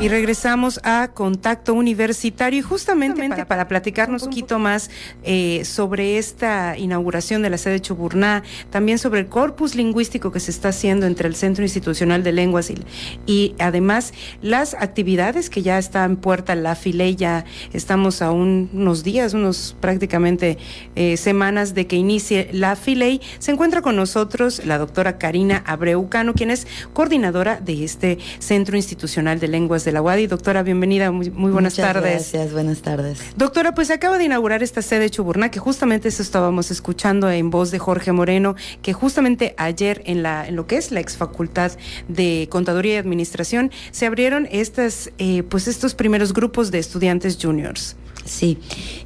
Y regresamos a Contacto Universitario y justamente para, platicarnos un poquito más eh, sobre esta inauguración de la sede Chuburná, también sobre el corpus lingüístico que se está haciendo entre el Centro Institucional de Lenguas y, además las actividades que ya están en puerta, la FILEI, ya estamos a unos días, unos prácticamente eh, semanas de que inicie la FILEI. Se encuentra con nosotros la doctora Karina Abreucano, quien es coordinadora de este Centro Institucional de Lenguas de la UADI. Doctora, bienvenida, muy, buenas tardes. Gracias, buenas tardes. Doctora, pues acaba de inaugurar esta sede Chuburná, que justamente eso estábamos escuchando en voz de Jorge Moreno, que justamente ayer en, la, en lo que es la exfacultad de Contaduría y Administración se abrieron estas, eh, pues estos primeros grupos de estudiantes juniors. Sí,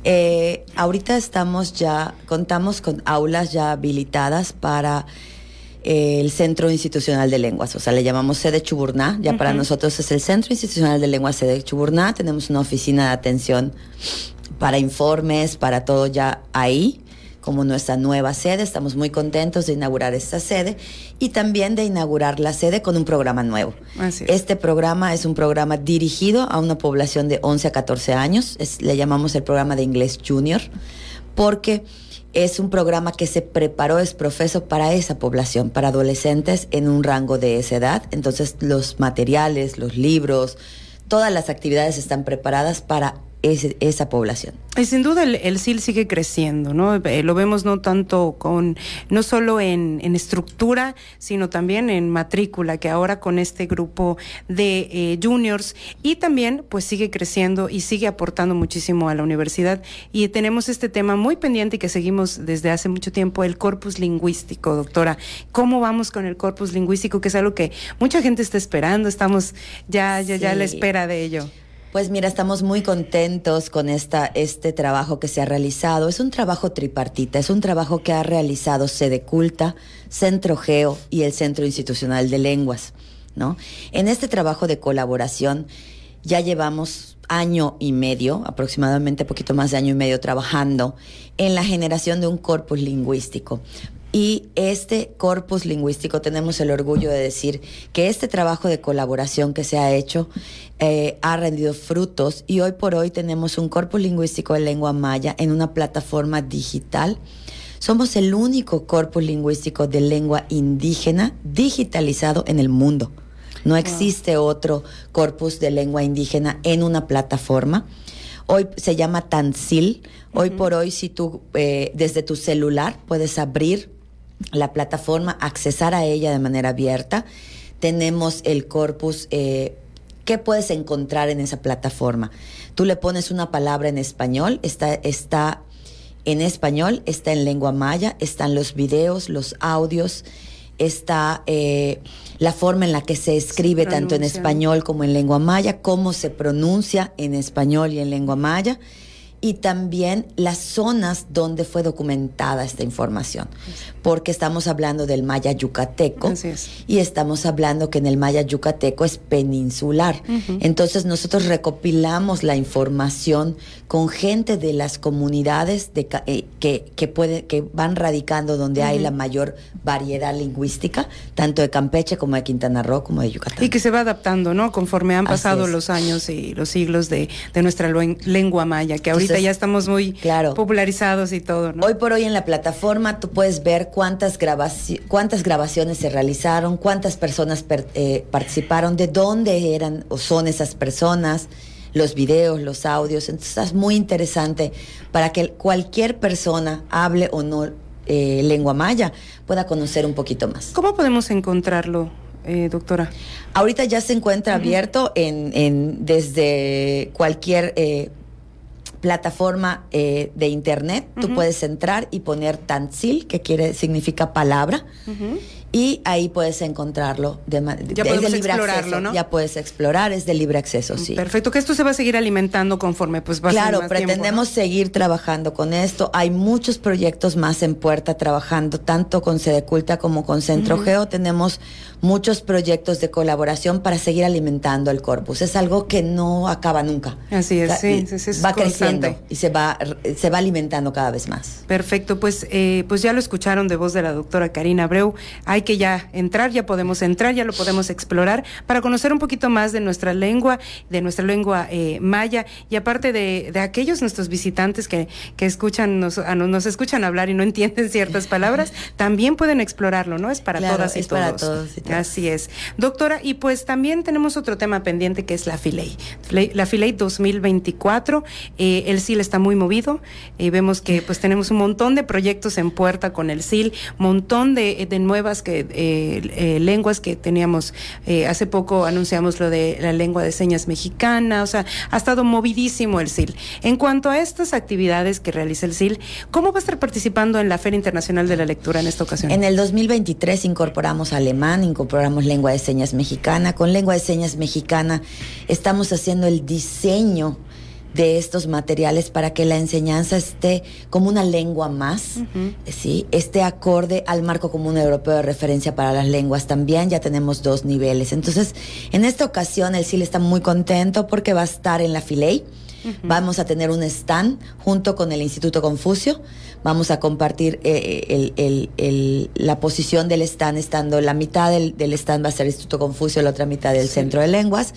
eh, ahorita estamos ya, contamos con aulas ya habilitadas para el Centro Institucional de Lenguas, o sea, le llamamos sede Chuburná, ya para nosotros es el Centro Institucional de Lenguas sede Chuburná, tenemos una oficina de atención para informes, para todo ya ahí, como nuestra nueva sede, estamos muy contentos de inaugurar esta sede y también de inaugurar la sede con un programa nuevo. Este programa es un programa dirigido a una población de 11 a 14 años, le llamamos el programa de inglés junior, porque es un programa que se preparó, es profeso para esa población, para adolescentes en un rango de esa edad. Entonces los materiales, los libros, todas las actividades están preparadas para esa población. Y sin duda el, el, SIL sigue creciendo, ¿no? Eh, lo vemos no tanto con, no solo en, estructura, sino también en matrícula, que ahora con este grupo de eh, juniors y también pues sigue creciendo y sigue aportando muchísimo a la universidad. Y tenemos este tema muy pendiente y que seguimos desde hace mucho tiempo, el corpus lingüístico, doctora. ¿Cómo vamos con el corpus lingüístico? Que es algo que mucha gente está esperando, estamos ya, ya, ya a la espera de ello. Pues mira, estamos muy contentos con esta, este trabajo que se ha realizado. Es un trabajo tripartita, es un trabajo que ha realizado Sede Culta, Centro Geo y el Centro Institucional de Lenguas. ¿no? En este trabajo de colaboración ya llevamos año y medio, aproximadamente poquito más de año y medio trabajando en la generación de un corpus lingüístico y este corpus lingüístico tenemos el orgullo de decir que este trabajo de colaboración que se ha hecho eh, ha rendido frutos y hoy por hoy tenemos un corpus lingüístico de lengua maya en una plataforma digital. Somos el único corpus lingüístico de lengua indígena digitalizado en el mundo. No existe otro corpus de lengua indígena en una plataforma. Hoy se llama Tansil. Hoy por hoy, si tú eh, desde tu celular puedes abrir la plataforma, accesar a ella de manera abierta. Tenemos el corpus. Eh, ¿Qué puedes encontrar en esa plataforma? Tú le pones una palabra en español, está, está en español, está en lengua maya, están los videos, los audios, está eh, la forma en la que se escribe tanto en español como en lengua maya, cómo se pronuncia en español y en lengua maya y también las zonas donde fue documentada esta información, porque estamos hablando del maya yucateco y estamos hablando que en el maya yucateco es peninsular. Entonces nosotros recopilamos la información con gente de las comunidades de, eh, que, que, puede, que van radicando donde hay la mayor variedad lingüística, tanto de Campeche como de Quintana Roo como de Yucatán. Y que se va adaptando, ¿no? Conforme han pasado los años y los siglos de, de nuestra lengua maya, que ahorita ya estamos muy popularizados y todo, ¿no? Hoy por hoy en la plataforma tú puedes ver cuántas, cuántas grabaciones se realizaron, cuántas personas eh, participaron, de dónde eran o son esas personas, los videos, los audios. Entonces es muy interesante para que cualquier persona hable o no eh, lengua maya pueda conocer un poquito más. ¿Cómo podemos encontrarlo? Eh, doctora? Ahorita ya se encuentra abierto en, en, desde cualquier eh, plataforma eh, de internet. Tú puedes entrar y poner Tanzil, que quiere significa palabra, y ahí puedes encontrarlo de, ya de libre acceso, ¿no? Ya puedes explorar, es de libre acceso, sí. Perfecto, que esto se va a seguir alimentando conforme pues va Claro, pretendemos seguir trabajando con esto. Hay muchos proyectos más en puerta trabajando, tanto con Sede Culta como con Centro Geo. Tenemos muchos proyectos de colaboración para seguir alimentando el corpus. Es algo que no acaba nunca. Así es, sí, va creciendo y se va, se va alimentando cada vez más. Perfecto, pues, eh, pues ya lo escucharon de voz de la doctora Karina Abreu. Hay hay que ya entrar, ya podemos entrar, ya lo podemos explorar para conocer un poquito más de nuestra lengua, de nuestra lengua eh, maya y aparte de, de, aquellos nuestros visitantes que, que escuchan, nos, nos escuchan hablar y no entienden ciertas palabras, también pueden explorarlo, ¿no? Es para todas y es todos. Para todos Así es. Doctora, y pues también tenemos otro tema pendiente que es la FILEI. La FILEI 2024, eh, el SIL está muy movido, eh, vemos que pues tenemos un montón de proyectos en puerta con el SIL, montón de, de nuevas que, eh, lenguas que teníamos, hace poco anunciamos lo de la lengua de señas mexicana, o sea, ha estado movidísimo el SIL. En cuanto a estas actividades que realiza el SIL, ¿cómo va a estar participando en la Feria Internacional de la Lectura en esta ocasión? En el 2023 incorporamos alemán, incorporamos lengua de señas mexicana. Con lengua de señas mexicana estamos haciendo el diseño de estos materiales para que la enseñanza esté como una lengua más, ¿sí? esté acorde al marco común europeo de referencia para las lenguas. También ya tenemos dos niveles. Entonces, en esta ocasión el CIL está muy contento porque va a estar en la FILEI. Vamos a tener un stand junto con el Instituto Confucio. Vamos a compartir eh, el, la posición del stand, estando la mitad del, del stand va a ser el Instituto Confucio, la otra mitad del Centro de Lenguas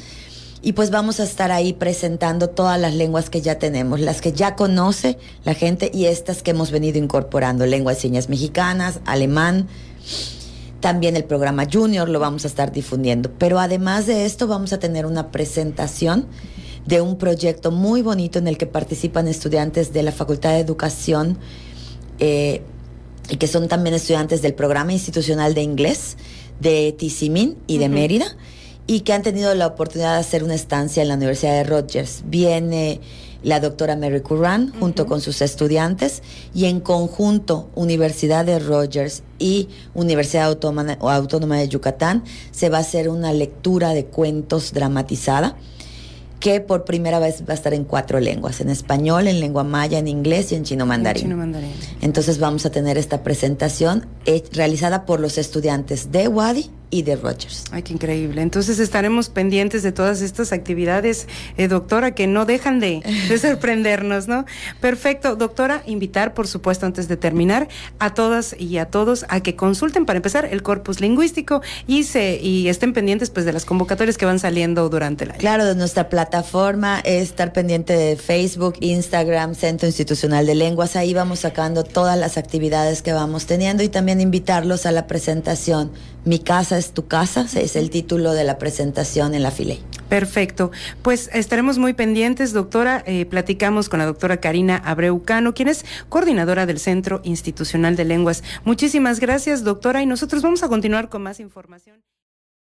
y pues vamos a estar ahí presentando todas las lenguas que ya tenemos, las que ya conoce la gente y estas que hemos venido incorporando, lenguas y señas mexicanas, alemán, también el programa Junior lo vamos a estar difundiendo. Pero además de esto vamos a tener una presentación de un proyecto muy bonito en el que participan estudiantes de la Facultad de Educación eh, y que son también estudiantes del programa institucional de inglés de Tizimín y de Mérida y que han tenido la oportunidad de hacer una estancia en la Universidad de Rogers. Viene la doctora Mary Curran junto con sus estudiantes y en conjunto Universidad de Rogers y Universidad Autónoma, Autónoma de Yucatán se va a hacer una lectura de cuentos dramatizada que por primera vez va a estar en cuatro lenguas, en español, en lengua maya, en inglés y en chino mandarín. chino mandarín. Entonces vamos a tener esta presentación eh, realizada por los estudiantes de Wadi y de Rogers. Ay, qué increíble. Entonces estaremos pendientes de todas estas actividades, eh, doctora, que no dejan de, sorprendernos, ¿no? Perfecto, doctora, invitar, por supuesto, antes de terminar, a todas y a todos a que consulten para empezar el corpus lingüístico y se y estén pendientes pues de las convocatorias que van saliendo durante el año. Claro, de nuestra plataforma es estar pendiente de Facebook, Instagram, Centro Institucional de Lenguas, ahí vamos sacando todas las actividades que vamos teniendo y también invitarlos a la presentación Mi es tu casa, es el título de la presentación en la FILE. Perfecto. Pues estaremos muy pendientes, doctora. Eh, platicamos con la doctora Karina Abreucano, quien es coordinadora del Centro Institucional de Lenguas. Muchísimas gracias, doctora, y nosotros vamos a continuar con más información.